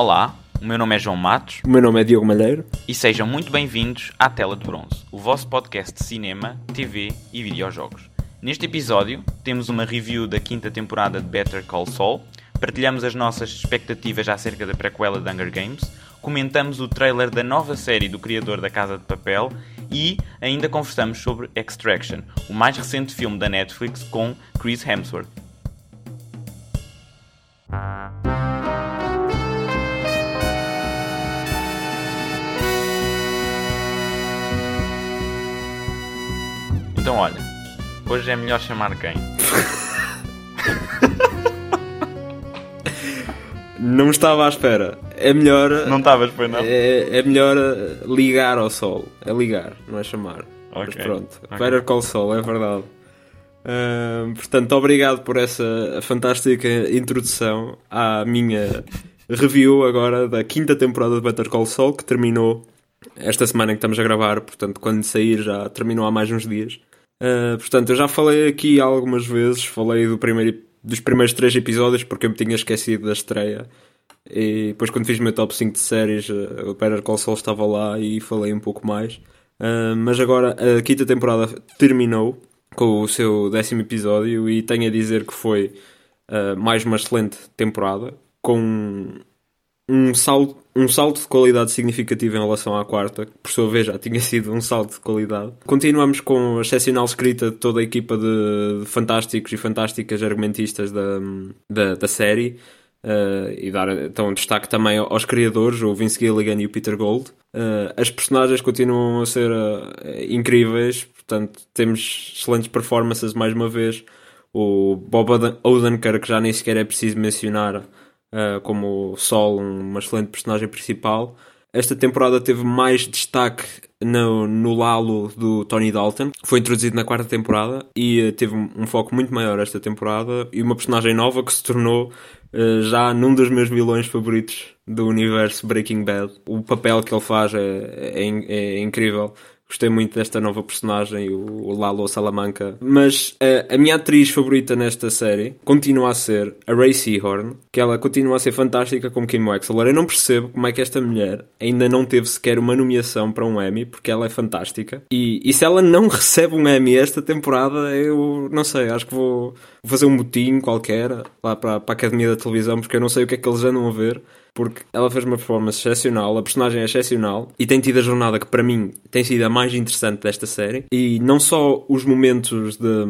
Olá, o meu nome é João Matos O meu nome é Diogo Malheiro. e sejam muito bem-vindos à Tela de Bronze, o vosso podcast de cinema, TV e videojogos. Neste episódio, temos uma review da quinta temporada de Better Call Saul, partilhamos as nossas expectativas acerca da prequela de Hunger Games, comentamos o trailer da nova série do criador da Casa de Papel e ainda conversamos sobre Extraction, o mais recente filme da Netflix com Chris Hemsworth. Então olha, hoje é melhor chamar quem? Não estava à espera. É melhor. Não estavas, foi não? É, é melhor ligar ao sol. É ligar, não é chamar. Mas Ok, pronto. ok. Better Call Sol, é verdade. Ahm, portanto, obrigado por essa fantástica introdução à minha review agora da quinta temporada de Better Call Saul, que terminou esta semana em que estamos a gravar. Portanto, quando sair já terminou há mais uns dias. Ah, portanto, eu já falei aqui algumas vezes, falei do primeiro, dos primeiros três episódios porque eu me tinha esquecido da estreia. E depois, quando fiz o meu top 5 de séries, eh, o Better Call Saul estava lá e falei um pouco mais. Ah, mas agora a quinta temporada terminou com o seu décimo episódio e tenho a dizer que foi ah, mais uma excelente temporada com um salto, um salto de qualidade significativo em relação à quarta, que por sua vez já tinha sido um salto de qualidade. Continuamos com a excepcional escrita de toda a equipa de, de fantásticos e fantásticas argumentistas da, da, da série. Uh, e dar então destaque também aos criadores, o Vince Gilligan e o Peter Gold. Uh, as personagens continuam a ser uh, incríveis, portanto, temos excelentes performances mais uma vez. O Bob Oden- Odenkirk, que já nem sequer é preciso mencionar, uh, como Sol, uma excelente personagem principal. Esta temporada teve mais destaque no, no Lalo do Tony Dalton, foi introduzido na quarta temporada e uh, teve um, foco muito maior esta temporada. E uma personagem nova que se tornou uh, já num dos meus vilões favoritos do universo Breaking Bad. O papel que ele faz é, é, é incrível. Gostei muito desta nova personagem, o Lalo Salamanca. Mas eh, a minha atriz favorita nesta série continua a ser a Ray Seahorn, que ela continua a ser fantástica como Kim Wexler. Eu não percebo como é que esta mulher ainda não teve sequer uma nomeação para um Emmy, porque ela é fantástica. E, e se ela não recebe um Emmy esta temporada, eu não sei, acho que vou vou fazer um motim qualquer lá para, para a Academia da Televisão, porque eu não sei o que é que eles andam a ver porque ela fez uma performance excepcional, a personagem é excepcional e tem tido a jornada que para mim tem sido a mais interessante desta série. E não só os momentos de,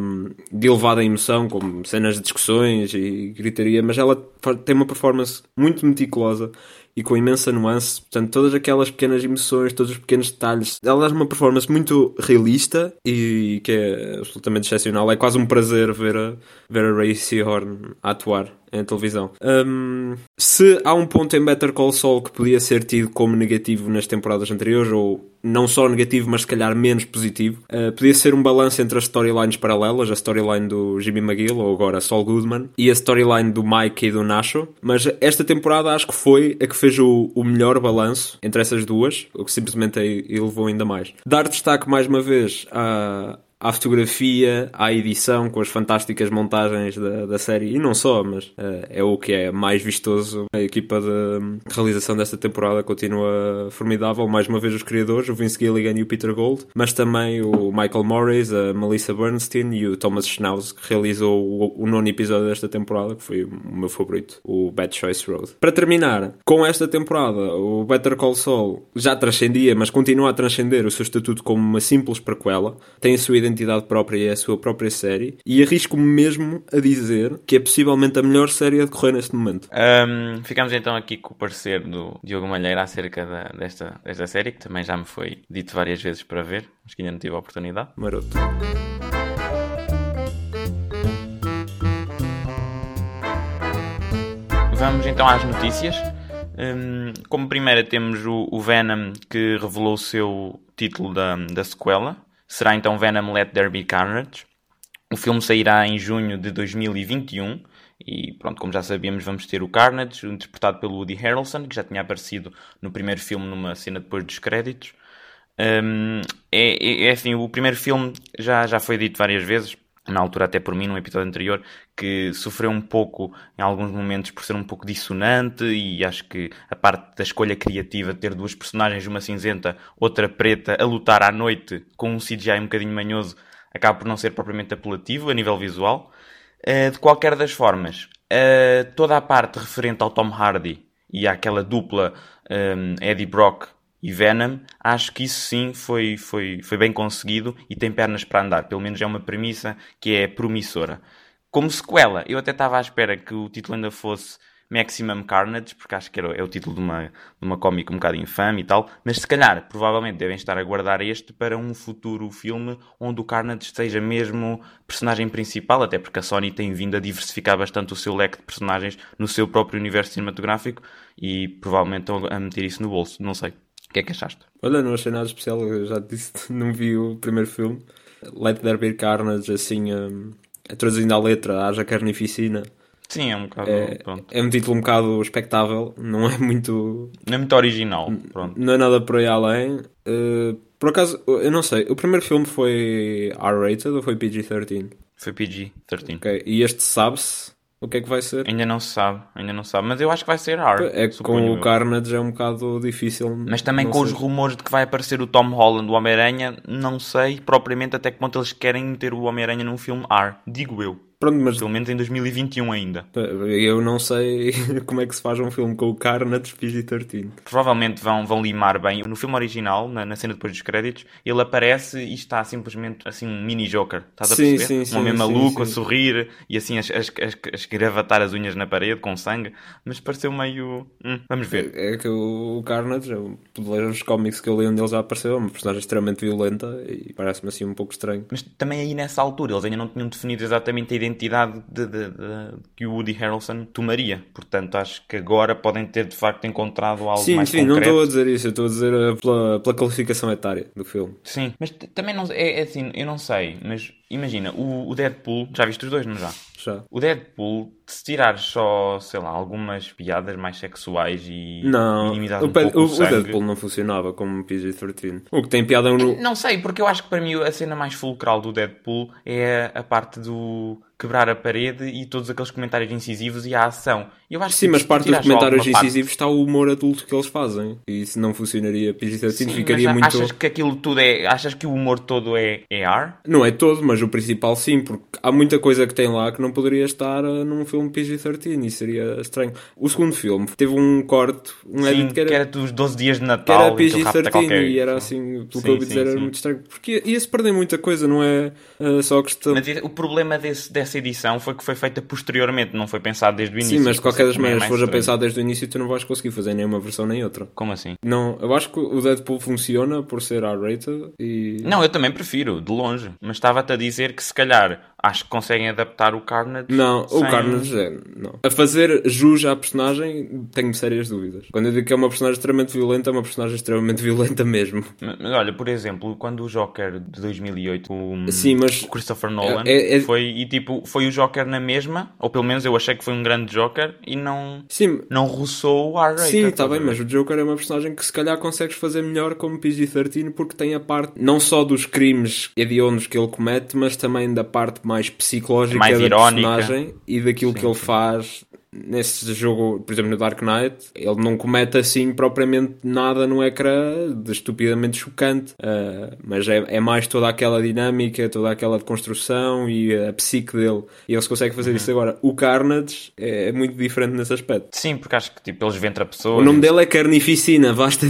de elevada emoção, como cenas de discussões e gritaria, mas ela tem uma performance muito meticulosa e com imensa nuance. Portanto, todas aquelas pequenas emoções, todos os pequenos detalhes. Ela dá uma performance muito realista e que é absolutamente excepcional. É quase um prazer ver a, ver a Ray Seahorn a atuar em televisão. Hum, se há um ponto em Better Call Saul que podia ser tido como negativo nas temporadas anteriores, ou não só negativo, mas se calhar menos positivo, uh, podia ser um balanço entre as storylines paralelas, a storyline do Jimmy McGill, ou agora Saul Goodman, e a storyline do Mike e do Nacho. Mas esta temporada acho que foi a que fez o, o melhor balanço entre essas duas, o que simplesmente elevou ainda mais. Dar destaque mais uma vez à, à fotografia, à edição, com as fantásticas montagens da, da série, e não só, mas eh, é o que é mais vistoso. A equipa de realização desta temporada continua formidável, mais uma vez os criadores, o Vince Gilligan e o Peter Gold, mas também o Michael Morris, a Melissa Bernstein e o Thomas Schnauz, que realizou o, o nono episódio desta temporada, que foi o meu favorito, o Bad Choice Road. Para terminar, com esta temporada, o Better Call Saul já transcendia, mas continua a transcender o seu estatuto como uma simples prequela, tem a sua identidade própria e a sua própria série, e arrisco-me mesmo a dizer que é possivelmente a melhor série a decorrer neste momento. Ahm, ficamos então aqui com o parecer do Diogo Malheiro acerca da- desta, desta série, que também já me foi dito várias vezes para ver, mas que ainda não tive a oportunidade. Maroto. Vamos então às notícias. Como primeira temos o, o Venom que revelou o seu título da, da sequela. Será então Venom Let There Be Carnage. O filme sairá em junho de 2021 e pronto, como já sabíamos, vamos ter o Carnage, interpretado pelo Woody Harrelson, que já tinha aparecido no primeiro filme numa cena depois dos créditos. Hum, é, é, é assim, o primeiro filme já, já foi dito várias vezes, na altura até por mim, num episódio anterior, que sofreu um pouco em alguns momentos por ser um pouco dissonante e acho que a parte da escolha criativa de ter duas personagens, uma cinzenta, outra preta, a lutar à noite com um CGI um bocadinho manhoso, acaba por não ser propriamente apelativo a nível visual. Uh, de qualquer das formas, uh, toda a parte referente ao Tom Hardy e àquela dupla um, Eddie Brock e Venom, acho que isso sim foi, foi, foi bem conseguido e tem pernas para andar. Pelo menos é uma premissa que é promissora. Como sequela, eu até estava à espera que o título ainda fosse Maximum Carnage, porque acho que era, é o título de uma, de uma cómica um bocado infame e tal, mas se calhar, provavelmente devem estar a guardar este para um futuro filme onde o Carnage seja mesmo personagem principal, até porque a Sony tem vindo a diversificar bastante o seu leque de personagens no seu próprio universo cinematográfico e provavelmente estão a meter isso no bolso, não sei. O que é que achaste? Olha, não achei nada especial, eu já disse, não vi o primeiro filme. Let There Be Carnage, assim, um, traduzindo à letra, haja carnificina. Sim, é um bocado. É, é, um título um bocado espectável, não é muito. Não é muito original. Pronto. Não é nada por aí além. Uh, por acaso, eu não sei, o primeiro filme foi R-rated ou foi PG-13? Foi PG-13. Ok, e este sabe-se o que é que vai ser? Ainda não se sabe, ainda não se sabe, mas eu acho que vai ser R. É que com o Carnage é um bocado difícil. Mas também com sei. os rumores de que vai aparecer o Tom Holland, o Homem-Aranha, não sei propriamente até que ponto eles querem meter o Homem-Aranha num filme R, digo eu. Pronto, mas... Pelo menos em 2021 ainda. Eu não sei como é que se faz um filme com o Carnage PG-13. Provavelmente vão, vão limar bem. No filme original, na, na, cena depois dos créditos, ele aparece e está simplesmente assim um mini Joker. Estás a perceber? Sim, sim, um homem maluco sim, sim. a sorrir e assim as, as, as, as gravatar as unhas na parede com sangue. Mas pareceu meio... Hum, vamos ver. É, é que o, o Carnage, por ler os cómics que eu li onde ele já apareceu, é uma personagem extremamente violenta e parece-me assim um pouco estranho. Mas também aí nessa altura eles ainda não tinham definido exatamente a identidade identidade de, de, de, que o Woody Harrelson tomaria. Portanto, acho que agora podem ter de facto encontrado algo sim, mais sim, concreto. Sim, não estou a dizer isso, estou a dizer eh, pela, pela qualificação etária do filme. Sim, mas também não é, é assim, eu não sei, mas imagina, o, o Deadpool, já viste os dois, não já? Já. O Deadpool, se tirares só, sei lá, algumas piadas mais sexuais e não, inimidade o, um pouco o, o Deadpool não funcionava como PG-13. O que tem piada no... Não sei, porque eu acho que para mim a cena mais fulcral do Deadpool é a parte do quebrar a parede e todos aqueles comentários incisivos e a ação. Eu acho Sim, que mas parte dos comentários incisivos parte... está o humor adulto que eles fazem. E isso não funcionaria PG-13, ficaria muito... achas que aquilo tudo é... Achas que o humor todo é, é ar? Não é todo, mas o principal sim, porque há muita coisa que tem lá que não poderia estar uh, num filme PG-13 e seria estranho. O segundo filme teve um corte, um sim, edit que era... que era dos 12 dias de Natal que era PG-13 e era assim, pelo sim, que eu ouvi dizer, sim, era muito estranho. Porque ia-se perder muita coisa, não é uh, só questão... Mas o problema desse, dessa edição foi que foi feita posteriormente, não foi pensado desde o início. Sim, mas de qualquer das maneiras, se fores a pensar desde o início, tu não vais conseguir fazer nem uma versão nem outra. Como assim? Não, eu acho que o Deadpool funciona por ser R-rated e... Não, eu também prefiro, de longe. Mas estava-te a dizer que se calhar acho que conseguem adaptar o Carnage. Não, sem... o Carnage é. Não. A fazer jus à personagem, tenho sérias dúvidas. Quando eu digo que é uma personagem extremamente violenta, é uma personagem extremamente violenta mesmo. Mas, olha, por exemplo, quando o Joker de 2008, o, Sim, mas o Christopher Nolan, é, é... foi e tipo foi o Joker na mesma, ou pelo menos eu achei que foi um grande Joker e não Sim. não roçou o R-rated. Sim, está bem, mas o Joker é uma personagem que se calhar consegues fazer melhor como PG-13 porque tem a parte não só dos crimes hediondos que ele comete, mas também da parte mais psicológica lógica mais da irónica. personagem e daquilo sim, que ele sim. faz nesse jogo, por exemplo, no Dark Knight, ele não comete assim propriamente nada no ecrã de estupidamente chocante, uh, mas é, é, mais toda aquela dinâmica, toda aquela construção e a psique dele. E ele se consegue fazer uhum. isso agora. O Carnage é, é, muito diferente nesse aspecto. Sim, porque acho que tipo, eles ventra pessoas. O nome dele é Carnificina, basta.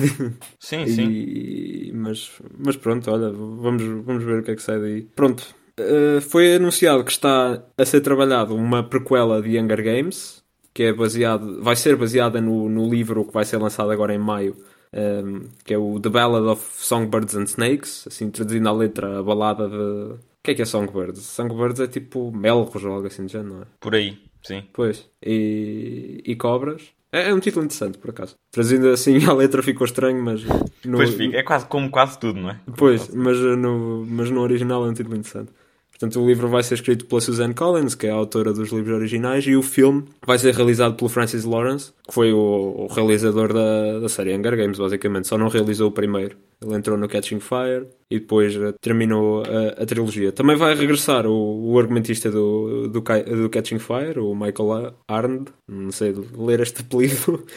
Sim, e, sim. Mas, mas pronto, olha, vamos, vamos ver o que é que sai daí. Pronto, Uh, foi anunciado que está a ser trabalhado uma prequela de Hunger Games, que é baseado, vai ser baseada no, no livro que vai ser lançado agora em maio, um, ehm, que é o The Ballad of Songbirds and Snakes, assim traduzindo a letra, a balada de. O que é que é Songbirds? Songbirds é tipo melros ou algo assim de género, não é? Por aí, sim. Pois. E, e cobras. É, é, um título interessante, por acaso. Trazindo assim a letra ficou estranho, mas. No, pois fica, é quase como quase tudo, não é? Pois, mas no, mas no original é um título interessante. Portanto, o livro vai ser escrito pela Suzanne Collins, que é a autora dos livros originais, e o filme vai ser realizado pelo Francis Lawrence, que foi o, o realizador da, da série Hunger Games, basicamente. Só não realizou o primeiro. Ele entrou no Catching Fire e depois uh, terminou a, a, trilogia. Também vai regressar o, o argumentista do, do, do, Catching Fire, o Michael Arndt, não sei ler este apelido.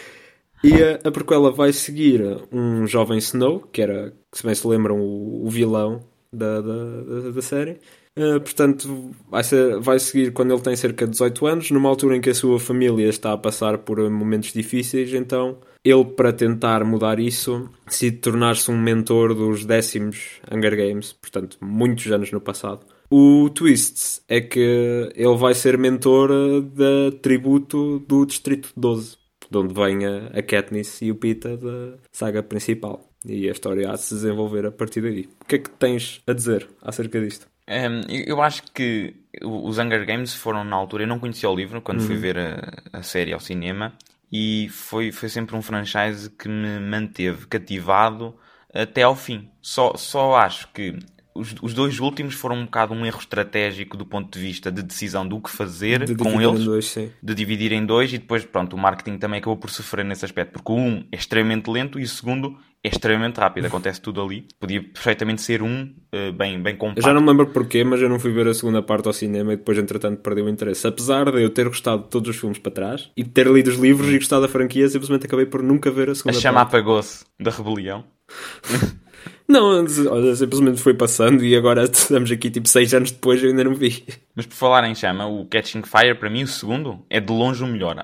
E a, a prequela vai seguir um jovem Snow, que era, se bem se lembram, o, o vilão da, da, da série. Uh, portanto, vai, ser, vai seguir quando ele tem cerca de 18 anos, numa altura em que a sua família está a passar por momentos difíceis, então ele, para tentar mudar isso, decide tornar-se um mentor dos décimos Hunger Games, portanto, muitos anos no passado. O twist é que ele vai ser mentor da tributo do Distrito 12, de onde vem a, a Katniss e o Pita da saga principal. E a história há de se desenvolver a partir daí. O que é que tens a dizer acerca disto? Um, eu acho que os Hunger Games foram na altura. Eu não conhecia o livro quando uhum. fui ver a, a, série ao cinema e foi, foi sempre um franchise que me manteve cativado até ao fim. Só, só acho que os, os dois últimos foram um bocado um erro estratégico do ponto de vista de decisão do que fazer de com eles, dois, de dividir em dois e depois, pronto, o marketing também acabou por sofrer nesse aspecto, porque o um é extremamente lento e o segundo é extremamente rápido, acontece tudo ali. Podia perfeitamente ser um uh, bem, bem compacto. Eu já não me lembro porquê, mas eu não fui ver a segunda parte ao cinema e depois, entretanto, perdi o interesse. Apesar de eu ter gostado de todos os filmes para trás e de ter lido os livros e gostado da franquia, simplesmente acabei por nunca ver a segunda parte. A chama apagou-se da rebelião. Não, olha, simplesmente foi passando e agora estamos aqui tipo 6 anos depois eu ainda não vi. Mas por falar em chama, o Catching Fire, para mim, o segundo, é de longe o melhor.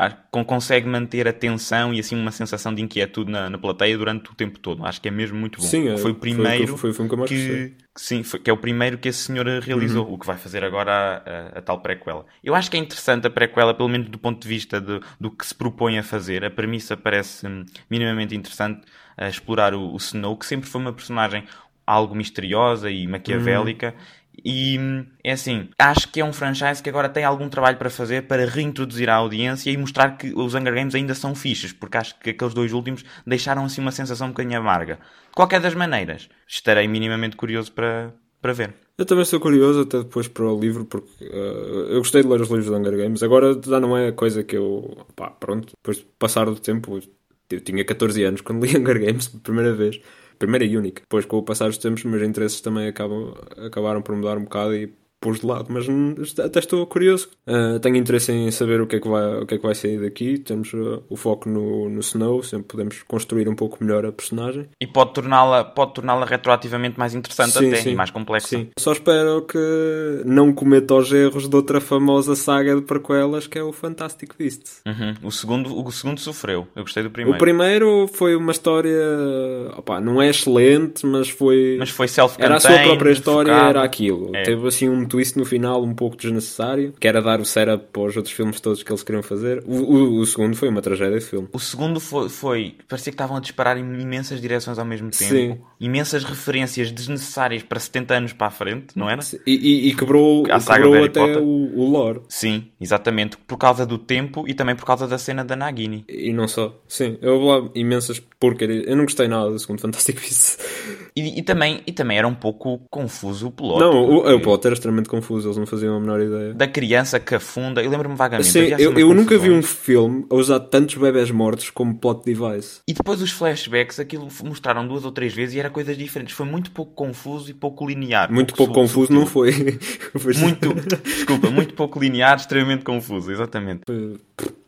Consegue manter a tensão e assim uma sensação de inquietude na, na plateia durante o tempo todo. Acho que é mesmo muito bom. Sim, foi o primeiro foi, foi, foi que, que sim, foi, que é o primeiro que esse senhor realizou, uhum. o que vai fazer agora a, a, a, tal prequela. Eu acho que é interessante a prequela, pelo menos do ponto de vista de, do que se propõe a fazer. A premissa parece hum, minimamente interessante a explorar o, o Snow, que sempre foi uma personagem algo misteriosa e maquiavélica. Uhum. E é assim, acho que é um franchise que agora tem algum trabalho para fazer para reintroduzir a audiência e mostrar que os Hunger Games ainda são fichas, porque acho que aqueles dois últimos deixaram assim uma sensação um bocadinho amarga. De qualquer das maneiras, estarei minimamente curioso para, para ver. Eu também estou curioso, até depois para o livro, porque uh, eu gostei de ler os livros de Hunger Games. Agora já não é coisa que eu. pá, pronto, depois de passar do tempo, eu tinha 14 anos quando li Hunger Games pela primeira vez primeira e única. Depois, com o passar dos tempos, meus interesses também acabam, acabaram por mudar um bocado e pus de lado, mas até estou curioso. Uh, tenho interesse em saber o que é que vai, o que é que vai sair daqui. Temos uh, o foco no, no Snow, sempre podemos construir um pouco melhor a personagem. E pode torná-la pode torná-la retroativamente mais interessante sim, até sim. e mais complexa. Sim. Só espero que não cometa os erros de outra famosa saga de prequelas que é o Fantastic Beasts. Uhum. O, segundo, o segundo sofreu. Eu gostei do primeiro. O primeiro foi uma história, opa, não é excelente, mas foi. Mas foi self Era a sua própria história, focado. era aquilo. É. Teve assim um twist no final um pouco desnecessário, que era dar o setup para os outros filmes todos que eles queriam fazer. O, o, o segundo foi uma tragédia de filme. O segundo foi, foi, parecia que estavam a disparar em imensas direções ao mesmo tempo. Sim. Imensas referências desnecessárias para 70 anos para a frente, não era? E, e, e quebrou, a saga quebrou até o, o lore. Sim, exatamente. Por causa do tempo e também por causa da cena da Nagini. E não só. Sim, eu vou lá imensas porcarias. Eu não gostei nada do segundo Fantastic Beasts. E, e, também, e também era um pouco confuso o plot. Não, o, o plot era extremamente confuso, eles não faziam a menor ideia. Da criança que afunda, eu lembro-me vagamente. Sim, eu, eu nunca vi um filme a usar tantos bebés mortos como plot device. E depois os flashbacks, aquilo mostraram duas ou três vezes e era coisas diferentes. Foi muito pouco confuso e pouco linear. Muito pouco, pouco confuso não foi. foi. Muito, desculpa, muito pouco linear, extremamente confuso, exatamente.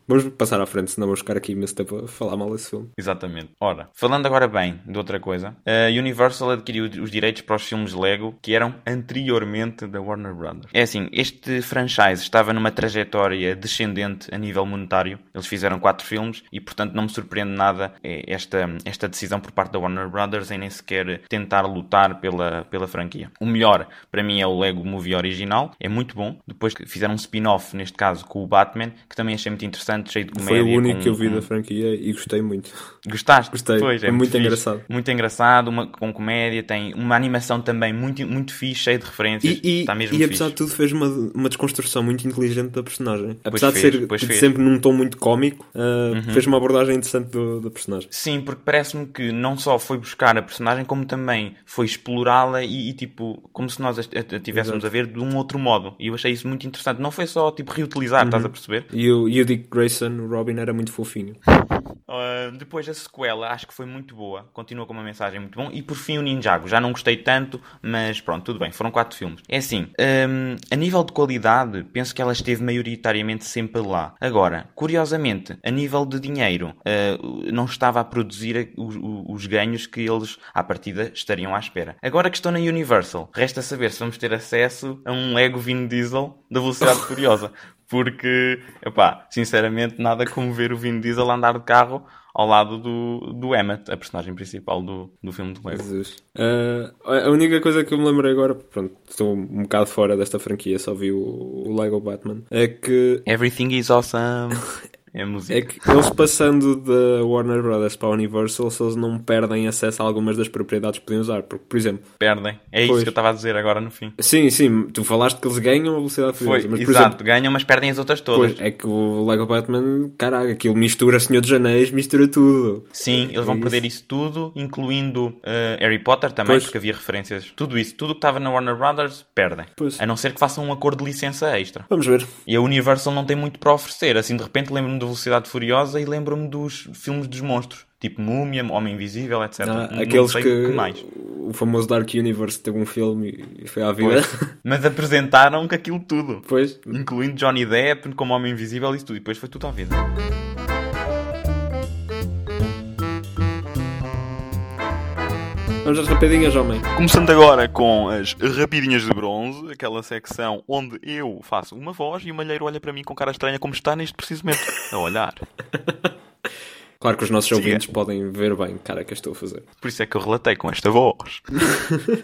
Vamos passar à frente, senão vamos ficar aqui imenso tempo a falar mal desse filme. Exatamente. Ora, falando agora bem de outra coisa, a Universal adquiriu os direitos para os filmes Lego que eram anteriormente da Warner Brothers. É assim, este franchise estava numa trajetória descendente a nível monetário. Eles fizeram quatro filmes e, portanto, não me surpreende nada é, esta, esta decisão por parte da Warner Brothers em nem sequer tentar lutar pela, pela franquia. O melhor, para mim, é o Lego Movie original. É muito bom. Depois fizeram um spin-off, neste caso, com o Batman, que também achei muito interessante interessante, cheio de comédia. Foi o único com, que eu vi da franquia e gostei muito. Gostaste? Gostei. Pois, é Foi muito, muito engraçado. Muito engraçado, uma, com comédia, tem uma animação também muito, muito fixe, cheia de referências. E, e, está mesmo e apesar fixe. de tudo, fez uma, uma desconstrução muito inteligente da personagem. Apesar de ser de sempre num tom muito cómico, uh, uhum. fez uma abordagem interessante do, da personagem. Sim, porque parece-me que não só foi buscar a personagem, como também foi explorá-la e, e, tipo, como se nós a, a, a tivéssemos Exato. a ver de um outro modo. E eu achei isso muito interessante. Não foi só, tipo, reutilizar, uhum. estás a perceber? E o, e o Dick Grayson, o Robin, era muito fofinho. Uh, depois a sequela, acho que foi muito boa. Continua com uma mensagem muito bom. E por fim o Ninjago. Já não gostei tanto, mas pronto, tudo bem. Foram quatro filmes. É assim, um, a nível de qualidade, penso que ela esteve maioritariamente sempre lá. Agora, curiosamente, a nível de dinheiro, uh, não estava a produzir os, os ganhos que eles, à partida, estariam à espera. Agora que estão na Universal, resta saber se vamos ter acesso a um Lego Vin Diesel da Velocidade Furiosa porque, epá, sinceramente, nada como ver o Vin Diesel andar de carro ao lado do, do Emmett, a personagem principal do, do filme do Lego. Uh, a única coisa que eu me lembrei agora, pronto, estou um bocado fora desta franquia, só vi o, o Lego Batman, é que... Everything is awesome. É, música. é que eles passando da Warner Brothers para a Universal, se eles não perdem acesso a algumas das propriedades que podiam usar. Porque, por exemplo. Perdem. É pois, isso que eu estava a dizer agora no fim. Sim, sim. Tu falaste que eles ganham a velocidade. Foi, mas, exato, exemplo, ganham, mas perdem as outras todas. Pois, é que o Lego Batman, caraca, aquilo mistura Senhor dos Anéis, mistura tudo. Sim, eles vão é perder isso tudo, incluindo uh, Harry Potter também, pois. porque havia referências. Tudo isso, tudo que estava na Warner Brothers, perdem. Pois. A não ser que façam um acordo de licença extra. Vamos ver. E a Universal não tem muito para oferecer. Assim, de repente, lembro-me da Velocidade Furiosa e lembro-me dos filmes dos monstros. Tipo Múmia, Homem Invisível, etc. Ah, não, aqueles não que, que, mais. O famoso Dark Universe teve um filme e foi à vida. Pois. Mas apresentaram com aquilo tudo. Pois. Incluindo Johnny Depp como Homem Invisível e tudo. E depois foi tudo à vida. Vamos às rapidinhas, homem. Começando agora com as rapidinhas de bronze, aquela secção onde eu faço uma voz e o malheiro olha para mim com cara estranha como está neste preciso momento a olhar. Claro que os nossos Siga. ouvintes podem ver bem cara que eu estou a fazer. Por isso é que eu relatei com esta voz.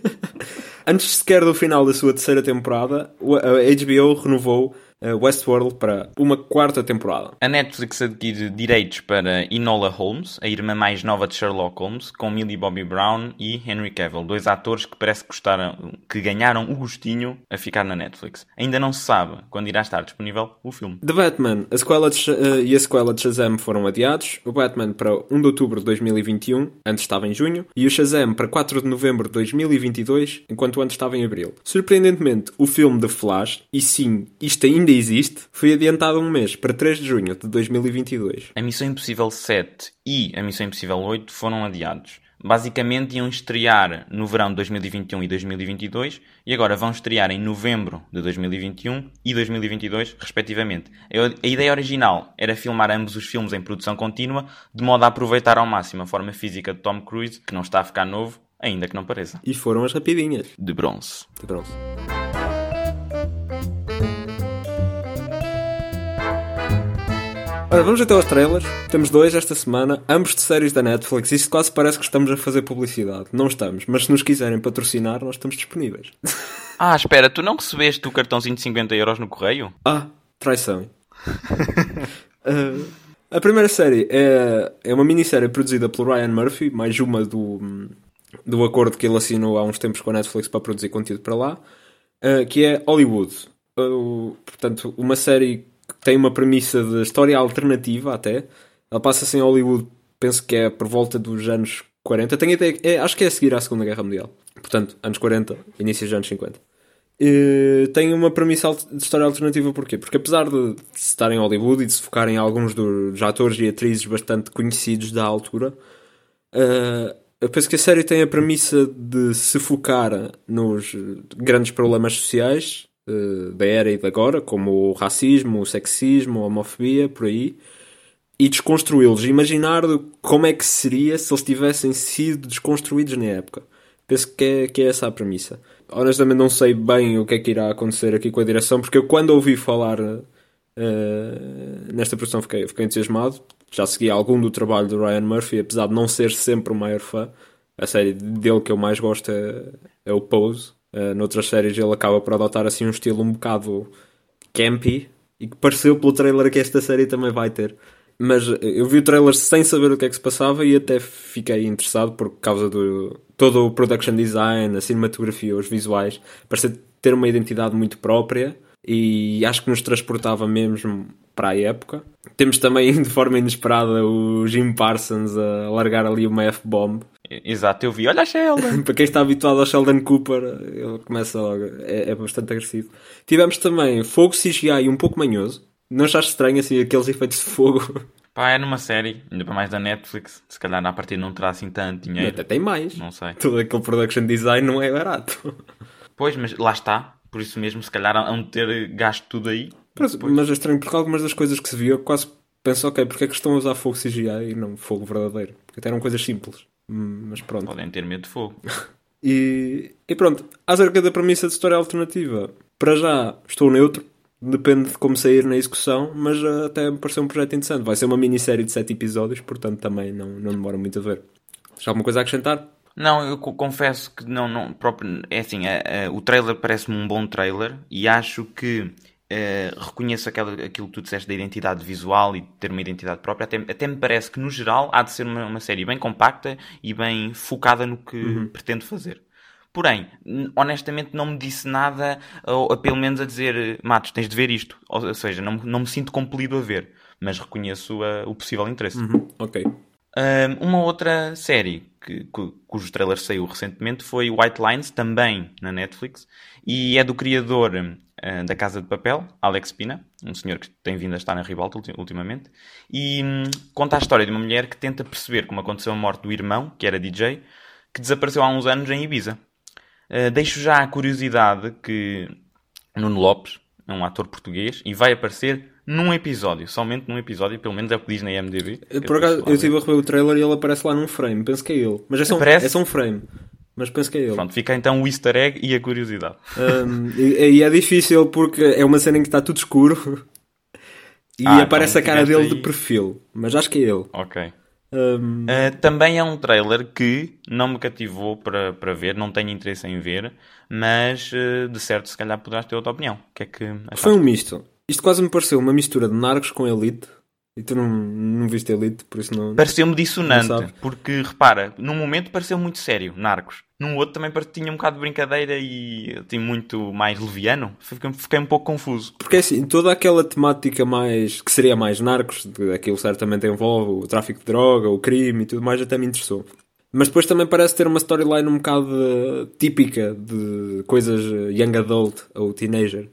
Antes sequer do final da sua terceira temporada, a HBO renovou Westworld para uma quarta temporada. A Netflix adquire direitos para Enola Holmes, a irmã mais nova de Sherlock Holmes, com Millie Bobby Brown e Henry Cavill, dois atores que parece que, gostaram, que ganharam o gostinho a ficar na Netflix. Ainda não se sabe quando irá estar disponível o filme. The Batman a sequela de, uh, e a sequela de Shazam foram adiados. O Batman para 1 de outubro de 2021, antes estava em junho, e o Shazam para 4 de novembro de 2022, enquanto antes estava em abril. Surpreendentemente, o filme The Flash, e sim, isto ainda existe, foi adiantado um mês para 3 de junho de 2022. A Missão Impossível 7 e a Missão Impossível 8 foram adiados. Basicamente iam estrear no verão de 2021 e 2022 e agora vão estrear em novembro de 2021 e 2022, respectivamente. A ideia original era filmar ambos os filmes em produção contínua, de modo a aproveitar ao máximo a forma física de Tom Cruise, que não está a ficar novo, ainda que não pareça. E foram as rapidinhas. De bronze. De bronze. Ora, vamos então aos trailers. Temos dois esta semana, ambos de séries da Netflix. Isto quase parece que estamos a fazer publicidade. Não estamos, mas se nos quiserem patrocinar, nós estamos disponíveis. Ah, espera, tu não recebeste o cartãozinho de 50 euros no correio? Ah, traição. uh, a primeira série é, é uma minissérie produzida pelo Ryan Murphy, mais uma do, do acordo que ele assinou há uns tempos com a Netflix para produzir conteúdo para lá, uh, que é Hollywood. Uh, portanto, uma série tem uma premissa de história alternativa até. Ela passa-se em Hollywood, penso que é por volta dos anos 40. Tenho até, é, acho que é a seguir à Segunda Guerra Mundial. Portanto, anos 40, início dos anos 50. E tem uma premissa de história alternativa porquê? Porque apesar de estar em Hollywood e de se focar em alguns dos atores e atrizes bastante conhecidos da altura, uh, eu penso que a série tem a premissa de se focar nos grandes problemas sociais uh, da era e de agora, como o racismo, o sexismo, a homofobia, por aí, e desconstruí-los. Imaginar como é que seria se eles tivessem sido desconstruídos na época. Penso que é, que é essa a premissa. Honestamente, não sei bem o que é que irá acontecer aqui com a direção, porque eu, quando ouvi falar uh, nesta produção, fiquei, fiquei entusiasmado. Já segui algum do trabalho do Ryan Murphy, apesar de não ser sempre o maior fã. A série dele que eu mais gosto é, é o Pose, Uh, noutras séries ele acaba por adotar assim um estilo um bocado campy e que pareceu pelo trailer que esta série também vai ter. Mas eh, eu vi o trailer sem saber o que é que se passava e até fiquei interessado por causa do todo o production design, a cinematografia, os visuais. Parecia ter uma identidade muito própria e acho que nos transportava mesmo para a época. Temos também, de forma inesperada, o Jim Parsons a largar ali uma F-bomb Exato, eu vi. Olha a Sheldon! Para quem está habituado ao Sheldon Cooper, ele começa logo. É, é, bastante agressivo. Tivemos também Fogo CGI um pouco manhoso. Não achaste estranho assim aqueles efeitos de fogo? Pá, é numa série, ainda para mais da Netflix. Se calhar a partir não terá assim tanto dinheiro. Até tem mais. Não sei. Todo aquele production design não é barato. Pois, mas lá está. Por isso mesmo, se calhar hão de ter gasto tudo aí. Mas, mas é estranho, porque algumas das coisas que se viu, eu quase penso, ok, porque é que estão a usar fogo CGI e não fogo verdadeiro? Porque até eram coisas simples. Mas pronto. Podem ter medo de fogo. E, e pronto, acerca da premissa de história alternativa, para já estou neutro, depende de como sair na execução, mas até me pareceu um projeto interessante. Vai ser uma minissérie de 7 episódios, portanto também não, não demora muito a ver. Já alguma coisa a acrescentar? Não, eu co- confesso que não, não próprio, é assim, a- a- o trailer parece-me um bom trailer e acho que eh, reconheço aquela, aquilo que tu disseste da identidade visual e de ter uma identidade própria. Até, até me parece que no geral há de ser uma, uma série bem compacta e bem focada no que pretende fazer. Porém, honestamente não me disse nada, ou, ou pelo menos a dizer, eh, Matos, tens de ver isto. Ou, ou seja, não, não me sinto compelido a ver, mas reconheço ah, o possível interesse. Uhum, ok. Um, uma outra série que, cu- cujo trailer saiu recentemente foi White Lines, também na Netflix, e é do criador uh, da Casa de Papel, Alex Pina, um senhor que tem vindo a estar na ribalta ulti- ultimamente, e hum, conta a história de uma mulher que tenta perceber como aconteceu a morte do irmão, que era DJ, que desapareceu há uns anos em Ibiza. Uh, deixo já a curiosidade que Nuno Lopes é um ator português e vai aparecer num episódio, somente num episódio, pelo menos é o que diz na IMDb. Eu, Por acaso, eu estive a rever o trailer e ele aparece lá num frame. Penso que é ele. Mas é só, um- é só um frame. Mas penso que é ele. Pronto, fica então o easter egg e a curiosidade. Um, e, e é difícil porque é uma cena em que está tudo escuro e Ah, aparece então a cara dele tiveste de aí- perfil. Mas acho que é ele. Ok. Um, Uh, também é um trailer que não me cativou para, para ver, não tenho interesse em ver, mas uh, de certo se calhar poderás ter outra opinião. O que é que achaste? foi um misto. Isto quase me pareceu uma mistura de Narcos com Elite. E tu não, não viste Elite, por isso não. Pareceu-me dissonante, porque repara, num momento pareceu muito sério, Narcos. Num outro também tinha um bocado de brincadeira e tinha muito mais leviano. Fiquei, fiquei um pouco confuso. Porque é assim, toda aquela temática mais. que seria mais narcos, aquilo certamente envolve o tráfico de droga, o crime e tudo mais, até me interessou. Mas depois também parece ter uma storyline um bocado eh, típica de coisas eh, young adult ou teenager.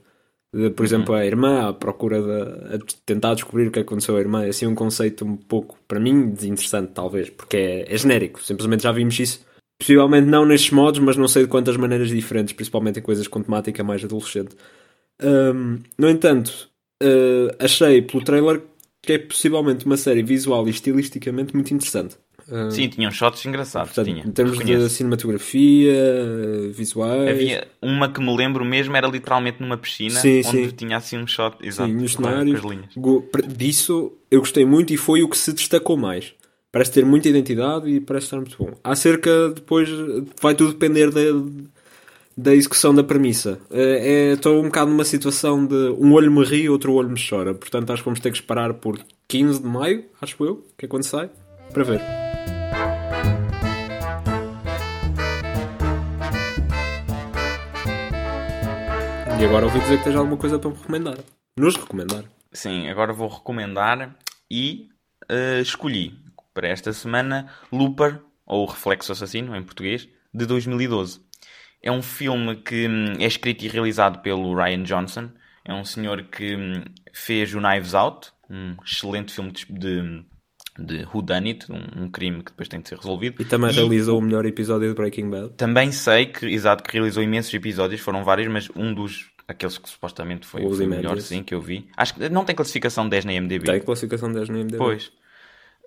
De, por exemplo, a irmã à procura de a tentar descobrir o que aconteceu à irmã. É assim um conceito um pouco, para mim, desinteressante, talvez, porque é, é genérico. Simplesmente já vimos isso. Possivelmente não nestes modos, mas não sei de quantas maneiras diferentes, principalmente em coisas com temática mais adolescente. Hum, no entanto, eh, achei pelo trailer que é possivelmente uma série visual e estilisticamente muito interessante. Hum, Sim, tinham shots engraçados. portanto, tinha, em termos de reconheço. cinematografia, eh, visuais, Havia uma que me lembro mesmo, era literalmente numa piscina, Sim, onde sim. tinha assim um shot, exato, sim, nos cenários, disso eu gostei muito e foi o que se destacou mais. Parece ter muita identidade e parece estar muito bom. Acerca, depois, vai tudo depender da, da execução da premissa. Eh, é- Estou um bocado numa situação de um olho me ri, outro olho me chora. Portanto, acho que vamos ter que esperar por 15 de maio, acho eu, que é quando sai, para ver. E agora ouvi dizer que tens alguma coisa para me recomendar. Nos recomendar. Sim, agora vou recomendar e eh, escolhi para esta semana Looper, ou Reflexo Assassino em português, de 2012. É um filme que hum, é escrito e realizado pelo Ryan Johnson. É um senhor que hum, fez o Knives Out, um excelente filme de, de, de whodunit, um, um crime que depois tem de ser resolvido. E também realizou o melhor episódio de Breaking Bad. Também sei que, exato, que realizou imensos episódios, foram vários, mas um dos, aqueles que supostamente foi, o melhor, sim, que eu vi. Acho que não tem classificação 10 na IMDb. Tem classificação 10 no IMDb. Pois.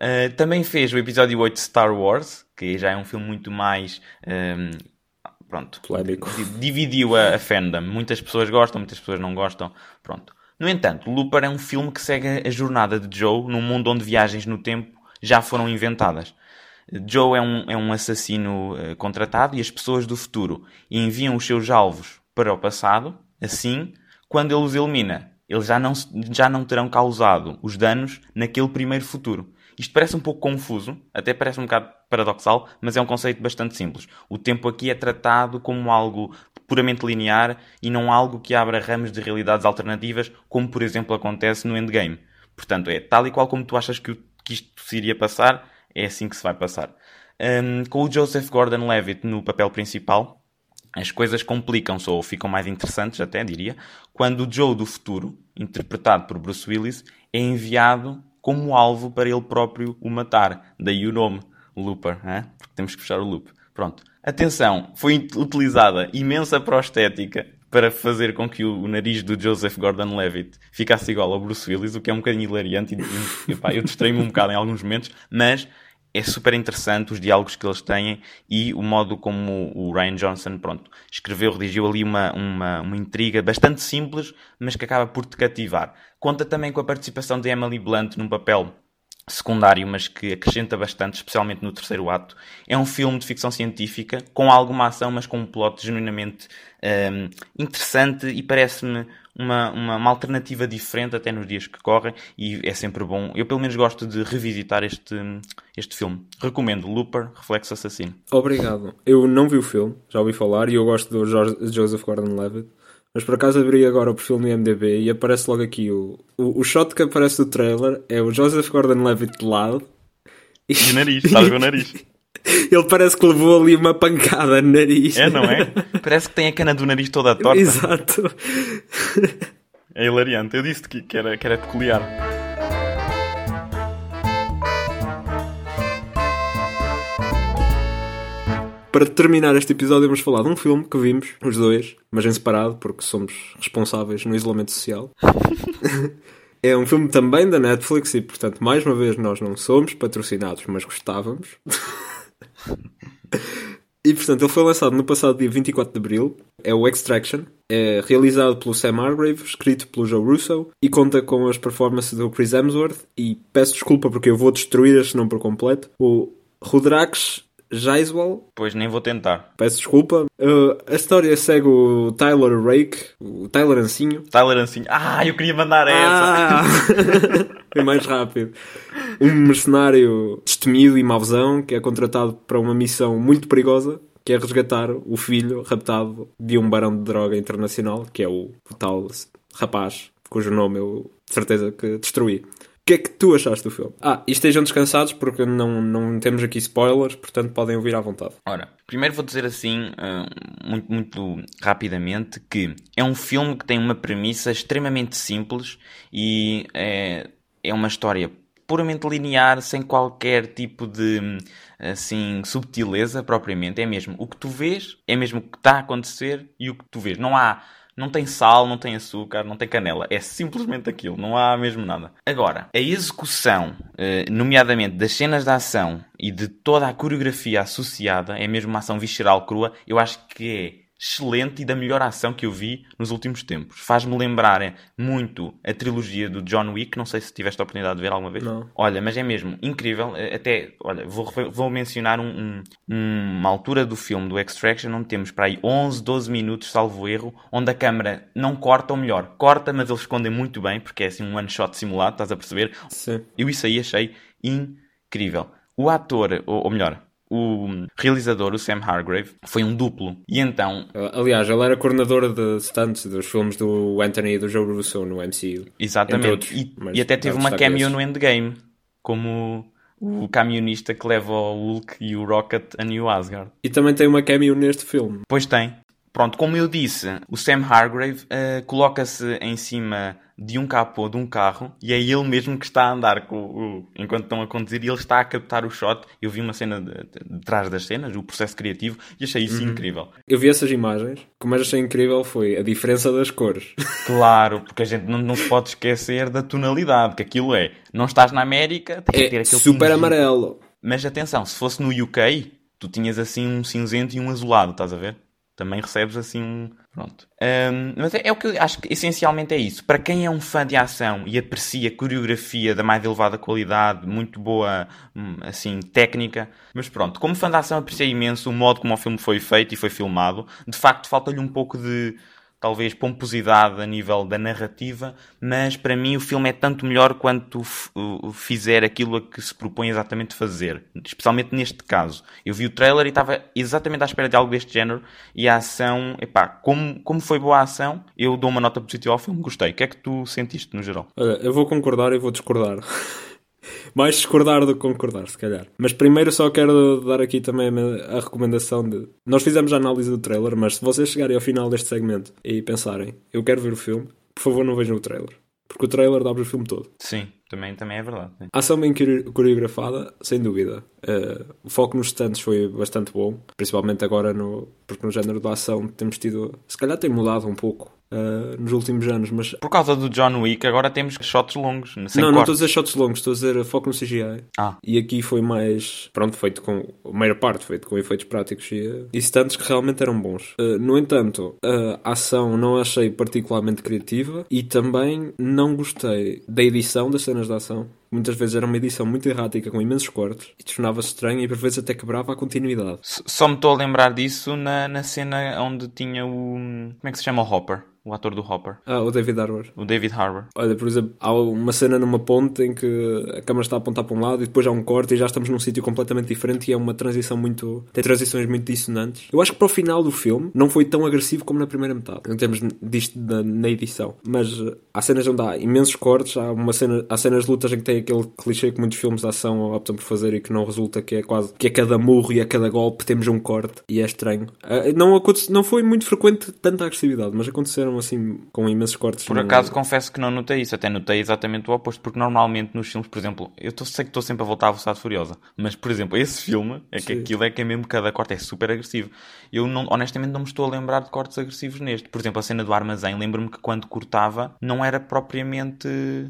Uh, também fez o episódio 8 de Star Wars, que já é um filme muito mais. um, pronto. Polémico. di- Dividiu a, a fandom. Muitas pessoas gostam, muitas pessoas não gostam. Pronto. No entanto, Looper é um filme que segue a jornada de Joe num mundo onde viagens no tempo já foram inventadas. Joe é um, é um assassino eh, contratado e as pessoas do futuro enviam os seus alvos para o passado. Assim, quando ele os elimina, eles já não, já não terão causado os danos naquele primeiro futuro. Isto parece um pouco confuso, até parece um bocado paradoxal, mas é um conceito bastante simples. O tempo aqui é tratado como algo puramente linear e não algo que abra ramos de realidades alternativas, como por exemplo acontece no Endgame. Portanto, é tal e qual como tu achas que, que isto se iria passar, é assim que se vai passar. Hum, com o Joseph Gordon-Levitt no papel principal, as coisas complicam-se ou ficam mais interessantes, até diria, quando o Joe do futuro, interpretado por Bruce Willis, é enviado como alvo para ele próprio o matar. Daí o nome, Looper, hein? porque temos que fechar o loop. Pronto. Atenção, foi utilizada imensa prostética para fazer com que o, nariz do Joseph Gordon-Levitt ficasse igual ao Bruce Willis, o que é um bocadinho hilariante e, eu distraí-me um bocado em alguns momentos, mas é super interessante os diálogos que eles têm e o modo como o Ryan Johnson, pronto, escreveu, redigiu ali uma, uma, uma intriga bastante simples, mas que acaba por te cativar. Conta também com a participação de Emily Blunt num papel secundário, mas que acrescenta bastante, especialmente no terceiro ato. É um filme de ficção científica, com alguma ação, mas com um plot genuinamente um, interessante e parece-me uma, uma, uma, alternativa diferente até nos dias que correm e é sempre bom. Eu pelo menos gosto de revisitar este, este filme. Recomendo Looper, Reflexo Assassino. Obrigado. Eu não vi o filme, já ouvi falar e eu gosto do Joseph Gordon-Levitt. Mas por acaso abri agora o perfil no IMDB e aparece logo aqui o, o, o shot que aparece do trailer é o Joseph Gordon-Levitt de lado. E o nariz, estás o nariz. Ele parece que levou ali uma pancada no nariz. É, não é? Parece que tem a cana do nariz toda torta. Exato. É hilariante. Eu disse que, que, era, que era peculiar. Para terminar este episódio, vamos falar de um filme que vimos, os dois, mas em separado, porque somos responsáveis no isolamento social. é um filme também da Netflix e, portanto, mais uma vez, nós não somos patrocinados, mas gostávamos. e, portanto, ele foi lançado no passado dia 24 de abril. É o Extraction. É realizado pelo Sam Hargrave, escrito pelo Joe Russo e conta com as performances do Chris Hemsworth. E peço desculpa porque eu vou destruir este nome por completo. O Rudrax Jaiswell. Pois nem vou tentar. Peço desculpa. Uh, a história segue o Tyler Rake, o Tyler Ancinho. Tyler Ancinho. Ah, eu queria mandar essa. Ah! é mais rápido. Um mercenário destemido e mauzão que é contratado para uma missão muito perigosa que é resgatar o filho raptado de um barão de droga internacional, que é o, o tal rapaz cujo nome eu de certeza que destruí que é que tu achaste do filme? Ah, e estejam descansados porque não, não temos aqui spoilers, portanto podem ouvir à vontade. Ora, primeiro vou dizer assim, uh, muito, muito rapidamente, que é um filme que tem uma premissa extremamente simples e é, é uma história puramente linear, sem qualquer tipo de assim subtileza propriamente. É mesmo o que tu vês, é mesmo o que está a acontecer e o que tu vês. Não há não tem sal, não tem açúcar, não tem canela. É simplesmente aquilo, não há mesmo nada. Agora, a execução, eh, nomeadamente das cenas de ação e de toda a coreografia associada, é mesmo uma ação visceral crua, eu acho que é excelente e da melhor ação que eu vi nos últimos tempos. Faz-me lembrar muito a trilogia do John Wick, não sei se tiveste a oportunidade de ver alguma vez. Não. Olha, mas é mesmo incrível. Eh, até, olha, vou, vou mencionar um, um, uma altura do filme do Extraction onde temos para aí 11, 12 minutos, salvo erro, onde a câmera não corta, ou melhor, corta, mas eles escondem muito bem, porque é assim um one shot simulado, estás a perceber? Sim. Eu isso aí achei incrível. O ator, ou, ou melhor, o realizador, o Sam Hargrave, foi um duplo. E então. Aliás, ele era coordenador de stunts dos filmes do Anthony e do Joe Russo no MCU. Exatamente. Outros, e, e, até teve uma cameo no Endgame, como o camionista que leva o Hulk e o Rocket a New Asgard. E também tem uma cameo neste filme. Pois tem. Pronto, como eu disse, o Sam Hargrave uh, coloca-se em cima de um capô de um carro e é ele mesmo que está a andar com o, enquanto estão a conduzir e ele está a captar o shot. Eu vi uma cena de, de, de trás das cenas, o processo criativo, e achei isso uhum. incrível. Eu vi essas imagens, o que mais achei incrível foi a diferença das cores. Claro, porque a gente não, não se pode esquecer da tonalidade, que aquilo é, não estás na América, tens é ter aquele super amarelo. Mas atenção, se fosse no UK, tu tinhas assim um cinzento e um azulado, estás a ver? Também recebes assim um. Pronto. Um, mas é, é, o que eu acho que essencialmente é isso. Para quem é um fã de ação e aprecia coreografia da mais elevada qualidade, muito boa, hum, assim, técnica. Mas pronto, como fã de ação aprecia imenso o modo como o filme foi feito e foi filmado. De facto, falta-lhe um pouco de talvez pomposidade a nível da narrativa, mas para mim o filme é tanto melhor quanto fizer aquilo a que se propõe exatamente fazer, especialmente neste caso. Eu vi o trailer e estava exatamente à espera de algo deste género e a ação, epá, como, como foi boa a ação, eu dou uma nota positiva ao filme, gostei. O que é que tu sentiste no geral? Olha, eu vou concordar e vou discordar. Mais discordar do que concordar, se calhar. Mas primeiro só quero dar aqui também a recomendação de. Nós fizemos a análise do trailer, mas se vocês chegarem ao final deste segmento e pensarem, eu quero ver o filme, por favor não vejam o trailer. Porque o trailer dá o filme todo. Sim, também, também é verdade. Sim. ação bem coreografada, sem dúvida. Uh, o foco nos stands foi bastante bom, principalmente agora no, porque no género da ação temos tido. Se calhar tem mudado um pouco uh, nos últimos anos, mas. Por causa do John Wick, agora temos shots longos. Sem não, cortes. não estou a dizer shots longos, estou a dizer foco no CGI. Ah. E aqui foi mais. Pronto, feito com. A maior parte feito com efeitos práticos e, e stunts que realmente eram bons. Uh, no entanto, a ação não achei particularmente criativa e também não gostei da edição das cenas de ação muitas vezes era uma edição muito errática com imensos cortes e tornava-se estranho e por vezes até quebrava a continuidade. Só me estou a lembrar disso na, na cena onde tinha o. Como é que se chama o Hopper? O ator do Hopper. Ah, o David Harbour. O David Harbour. Olha, por exemplo, há uma cena numa ponte em que a câmera está a apontar para um lado e depois há um corte e já estamos num sítio completamente diferente e é uma transição muito. tem transições muito dissonantes. Eu acho que para o final do filme não foi tão agressivo como na primeira metade, em termos disto na, na edição. Mas eh, há cenas onde há imensos cortes, há, uma cena, há cenas de lutas em que tem aquele clichê que muitos filmes de ação optam por fazer e que não resulta, que é quase que a cada murro e a cada golpe temos um corte e é estranho. Eh, não, não foi muito frequente tanta agressividade, mas aconteceram assim com imensos cortes. Por acaso, confesso que não notei isso. Até notei exatamente o oposto. Porque normalmente nos filmes, por exemplo, eu tô, sei que estou sempre a voltar a Velocidade Furiosa. Mas, por exemplo, esse filme, é que Sim. aquilo é que é mesmo cada corte é super agressivo. Eu, não, honestamente, não me estou a lembrar de cortes agressivos neste. Por exemplo, a cena do armazém, lembro-me que quando cortava, não era propriamente.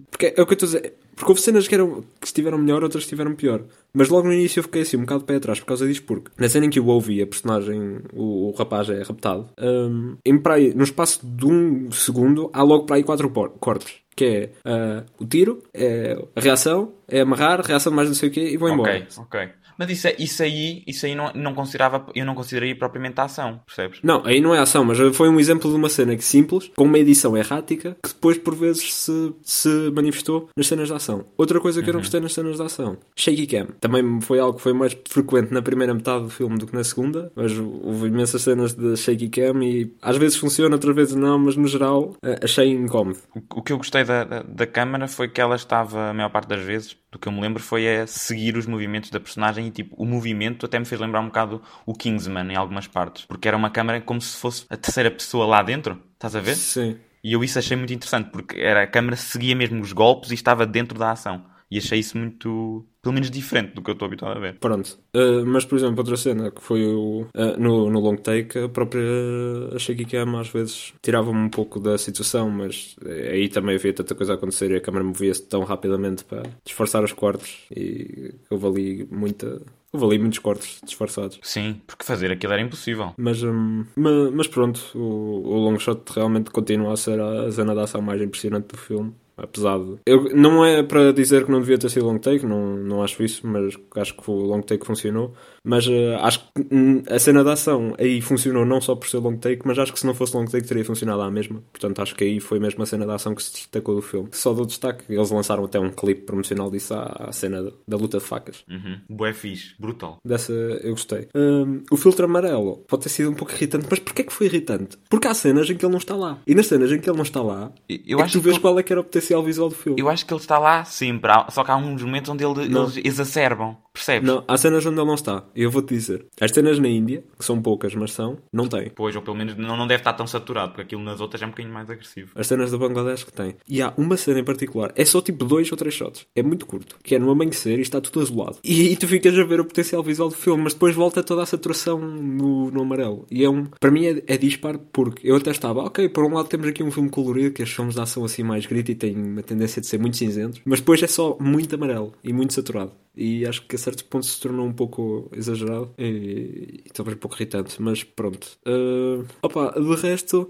Porque é o que eu estou a dizer. Porque houve cenas que, eram, que estiveram melhor, outras que estiveram pior. Mas logo no início eu fiquei assim um bocado de pé atrás por causa disso, porque na cena em que eu ouvi a personagem, o, o rapaz é raptado, um, em praia, no espaço de um segundo há logo para aí quatro cortes. Que é uh, o tiro, é a reação, é amarrar, reação mais não sei o quê e vou embora. Ok, ok. Mas isso, é, isso aí, isso aí não, não considerava, eu não consideraria propriamente a ação, percebes? Não, aí não é ação, mas foi um exemplo de uma cena que simples, com uma edição errática, que depois por vezes se, se manifestou nas cenas de ação. Outra coisa que uhum. eu não uhum. gostei nas cenas de ação, shaky cam. Também foi algo que foi mais frequente na primeira metade do filme do que na segunda, mas houve imensas cenas de shaky cam e às vezes funciona, outras vezes não, mas no geral achei incómodo. O, o que eu gostei da, da, da câmera foi que ela estava, a maior parte das vezes, do que eu me lembro, foi a seguir os movimentos da personagem e tipo, o movimento até me fez lembrar um bocado o Kingsman em algumas partes, porque era uma câmera como se fosse a terceira pessoa lá dentro, estás a ver? Sim. E eu isso achei muito interessante, porque era, a câmera seguia mesmo os golpes e estava dentro da ação. E achei isso muito, pelo menos diferente do que eu estou habituado a ver. Pronto. Uh, mas, por exemplo, outra cena que foi o, uh, no, no long take, a própria Shaky Cam às vezes tirava-me um pouco da situação, mas aí também havia tanta coisa a acontecer e a câmera movia-se tão rapidamente para disfarçar os cortes e houve ali muita, Houve ali muitos cortes disfarçados. Sim, porque fazer aquilo era impossível. Mas, um, mas, pronto, o, o long shot realmente continua a ser a cena de ação mais impressionante do filme apesar de. Eu, não é para dizer que não devia ter sido long take, não, não acho isso, mas acho que o long take funcionou. Mas uh, acho que hum, a cena da ação aí funcionou não só por ser long take, mas acho que se não fosse long take teria funcionado à mesma. Portanto, acho que aí foi mesmo a cena da ação que se destacou do filme. Só do destaque, eles lançaram até um clipe promocional disso à, à cena da, da, luta de facas. Uhum. Bué fixe, brutal. Dessa eu gostei. Um, o filtro amarelo pode ter sido um pouco irritante, mas porquê que foi irritante? Porque há cenas em que ele não está lá. E nas cenas em que ele não está lá, eu é acho que tu vês que qual é que era o potencial visual do filme. Eu acho que ele está lá sempre, só que há uns momentos onde ele, eles exacerbam. Percebes? Não, há cenas onde ele não está. Eu vou-te dizer. As cenas na Índia, que são poucas, mas são, não tem. Pois, ou pelo menos não, não deve estar tão saturado, porque aquilo nas outras é um bocadinho mais agressivo. As cenas do Bangladesh que tem. E há uma cena em particular, é só tipo dois ou três shots. É muito curto. Que é no amanhecer e está tudo azulado. E aí tu ficas a ver o potencial visual do filme, mas depois volta toda a saturação no, no amarelo. E é um. Para mim é, é dispar, porque eu até estava, ok, por um lado temos aqui um filme colorido, que as filmes de ação assim mais grito e têm uma tendência de ser muito cinzentos, mas depois é só muito amarelo e muito saturado e acho que a certo ponto se tornou um pouco exagerado e, e talvez um pouco irritante, mas pronto. Uh, opa, de resto,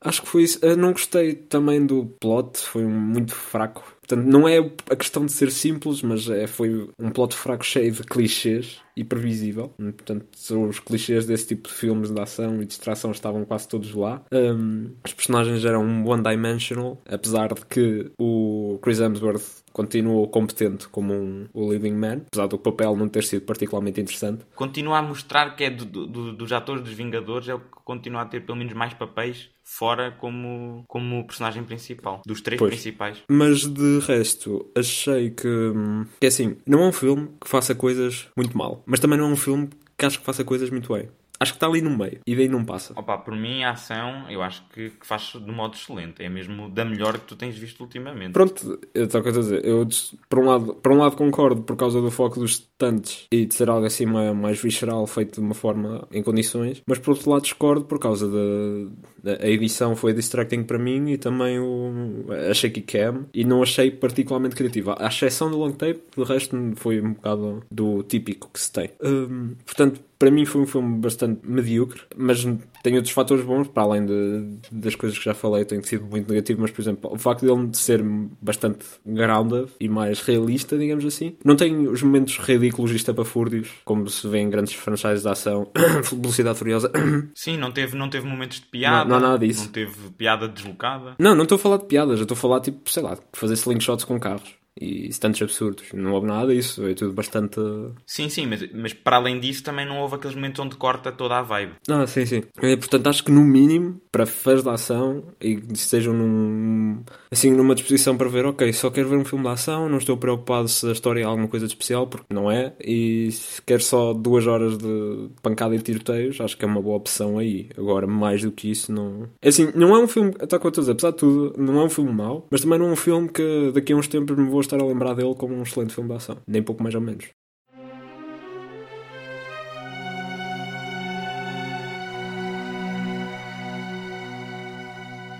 acho que foi isso. Eu não gostei também do plot, foi muito fraco. Portanto, não é a questão de ser simples, mas é, foi um plot fraco cheio de clichês e previsível. Portanto, os clichês desse tipo de filmes de ação e distração estavam quase todos lá. Um, os personagens eram one-dimensional, apesar de que o Chris Hemsworth continuou competente como um, o leading man, apesar do papel não ter sido particularmente interessante. Continua a mostrar que é do, do, dos atores dos Vingadores, é o que continua a ter pelo menos mais papéis fora como, como personagem principal, dos três pois. principais. Mas de resto, achei que, hum, que é assim, não é um filme que faça coisas muito mal, mas também não é um filme que acho que faça coisas muito bem. Acho que está ali no meio e daí não passa. Opa, por mim a ação eu acho que, que faz de modo excelente. É mesmo da melhor que tu tens visto ultimamente. Pronto, eu estou a dizer, eu por um, lado, por um lado concordo por causa do foco dos estantes e de ser algo assim mais, mais visceral, feito de uma forma em condições, mas por outro lado discordo por causa da, da edição foi distracting para mim e também o, a shaky cam e não achei particularmente criativa. A exceção do long tape, de resto foi um bocado do típico que se tem. Hum, portanto, para mim foi um filme bastante medíocre, mas tem outros fatores bons, para além de, das coisas que já falei, tem sido muito negativo, mas por exemplo, o facto de ele ser bastante grounded e mais realista, digamos assim, não tem os momentos ridículos e estapafúrdios, como se vê em grandes franchises de ação, Velocidade Furiosa. Sim, não teve, não teve momentos de piada, não, não, nada disso. não teve piada deslocada. Não, não estou a falar de piadas, eu estou a falar, tipo, sei lá, fazer slingshots com carros e tantos absurdos. Não houve nada disso, é tudo bastante. Sim, sim, mas, mas para além disso também não houve aqueles momentos onde corta toda a vibe. Ah, sim, sim. É, portanto, acho que no mínimo, para fãs de ação e que estejam num, assim, numa disposição para ver, ok, só quero ver um filme de ação, não estou preocupado se a história é alguma coisa de especial, porque não é, e se quer só duas horas de pancada e tiroteios, acho que é uma boa opção aí. Agora, mais do que isso, não. É assim, não é um filme, está com a dizer, apesar de tudo, não é um filme mau, mas também não é um filme que daqui a uns tempos me vou estar a lembrar dele como um excelente filme de ação. Nem pouco mais ou menos.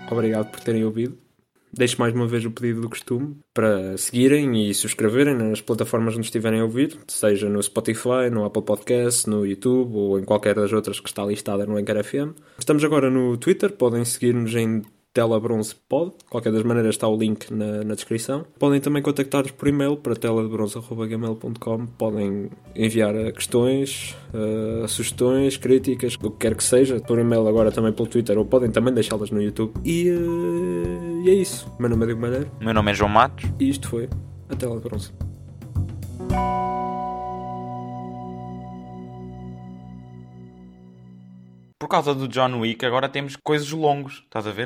Obrigado por terem ouvido. Deixo mais uma vez o pedido do costume para seguirem e subscreverem nas plataformas onde estiverem a ouvir, seja no Spotify, no Apple Podcast, no YouTube ou em qualquer das outras que está listada no Anchor FM. Estamos agora no Twitter, podem seguir-nos em telabronzepod. Qualquer das maneiras está o link na, na descrição. Podem também contactar-nos por e-mail para telabronze.gmail.com. Podem enviar questões, uh, sugestões, críticas, o que quer que seja, por e-mail agora também pelo Twitter, ou podem também deixá-las no YouTube. E, uh, e é isso. Meu nome é Diego Malheiro. Meu nome é João Matos. E isto foi a Tela de Bronze. Por causa do John Wick, agora temos coisas longos, estás a ver?